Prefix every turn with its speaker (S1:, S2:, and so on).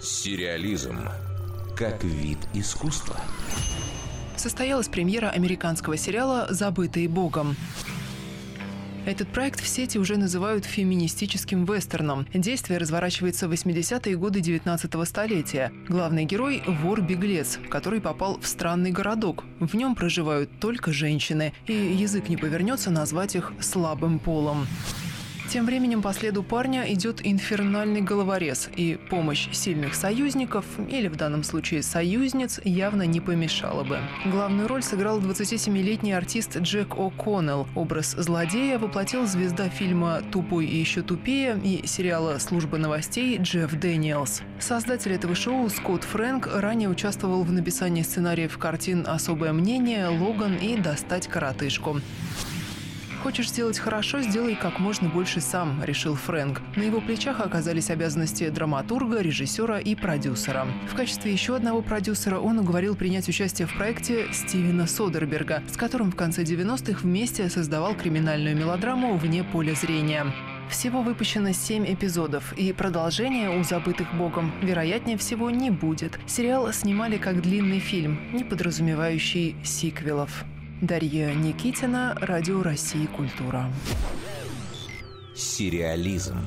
S1: Сериализм как вид искусства.
S2: Состоялась премьера американского сериала «Забытые Богом». Этот проект в сети уже называют феминистическим вестерном. Действие разворачивается в 80-е годы 19-го столетия. Главный герой – вор-беглец, который попал в странный городок. В нем проживают только женщины, и язык не повернется назвать их слабым полом. Тем временем по следу парня идет инфернальный головорез, и помощь сильных союзников, или в данном случае союзниц, явно не помешала бы. Главную роль сыграл 27-летний артист Джек О'Коннелл. Образ злодея воплотил звезда фильма «Тупой и еще тупее» и сериала «Служба новостей» Джефф Дэниелс. Создатель этого шоу Скотт Фрэнк ранее участвовал в написании сценариев картин «Особое мнение», «Логан» и «Достать коротышку». «Хочешь сделать хорошо, сделай как можно больше сам», – решил Фрэнк. На его плечах оказались обязанности драматурга, режиссера и продюсера. В качестве еще одного продюсера он уговорил принять участие в проекте Стивена Содерберга, с которым в конце 90-х вместе создавал криминальную мелодраму «Вне поля зрения». Всего выпущено 7 эпизодов, и продолжения у «Забытых Богом» вероятнее всего не будет. Сериал снимали как длинный фильм, не подразумевающий сиквелов. Дарья Никитина, Радио России «Культура».
S1: Сериализм